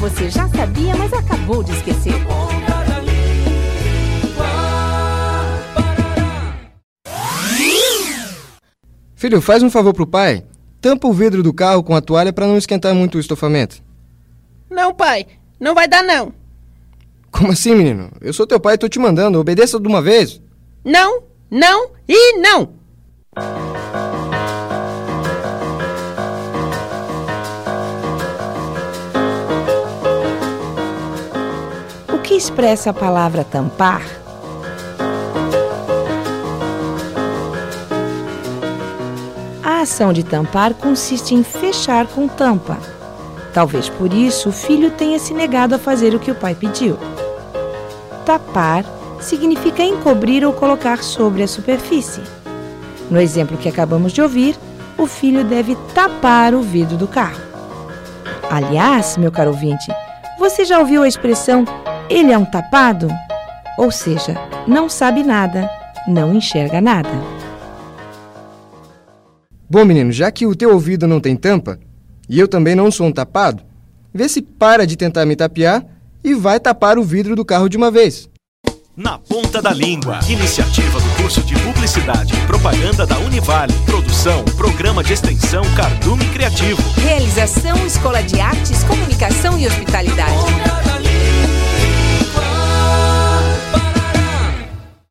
você já sabia, mas acabou de esquecer. Filho, faz um favor pro pai. Tampa o vidro do carro com a toalha para não esquentar muito o estofamento. Não, pai. Não vai dar, não. Como assim, menino? Eu sou teu pai e tô te mandando. Obedeça de uma vez. Não, não e não. Expressa a palavra tampar? A ação de tampar consiste em fechar com tampa. Talvez por isso o filho tenha se negado a fazer o que o pai pediu. Tapar significa encobrir ou colocar sobre a superfície. No exemplo que acabamos de ouvir, o filho deve tapar o vidro do carro. Aliás, meu caro ouvinte, você já ouviu a expressão ele é um tapado? Ou seja, não sabe nada, não enxerga nada. Bom, menino, já que o teu ouvido não tem tampa, e eu também não sou um tapado, vê se para de tentar me tapear e vai tapar o vidro do carro de uma vez. Na Ponta da Língua. Iniciativa do curso de Publicidade e Propaganda da Univale. Produção, Programa de Extensão Cardume Criativo. Realização Escola de Artes, Comunicação e Hospitalidade.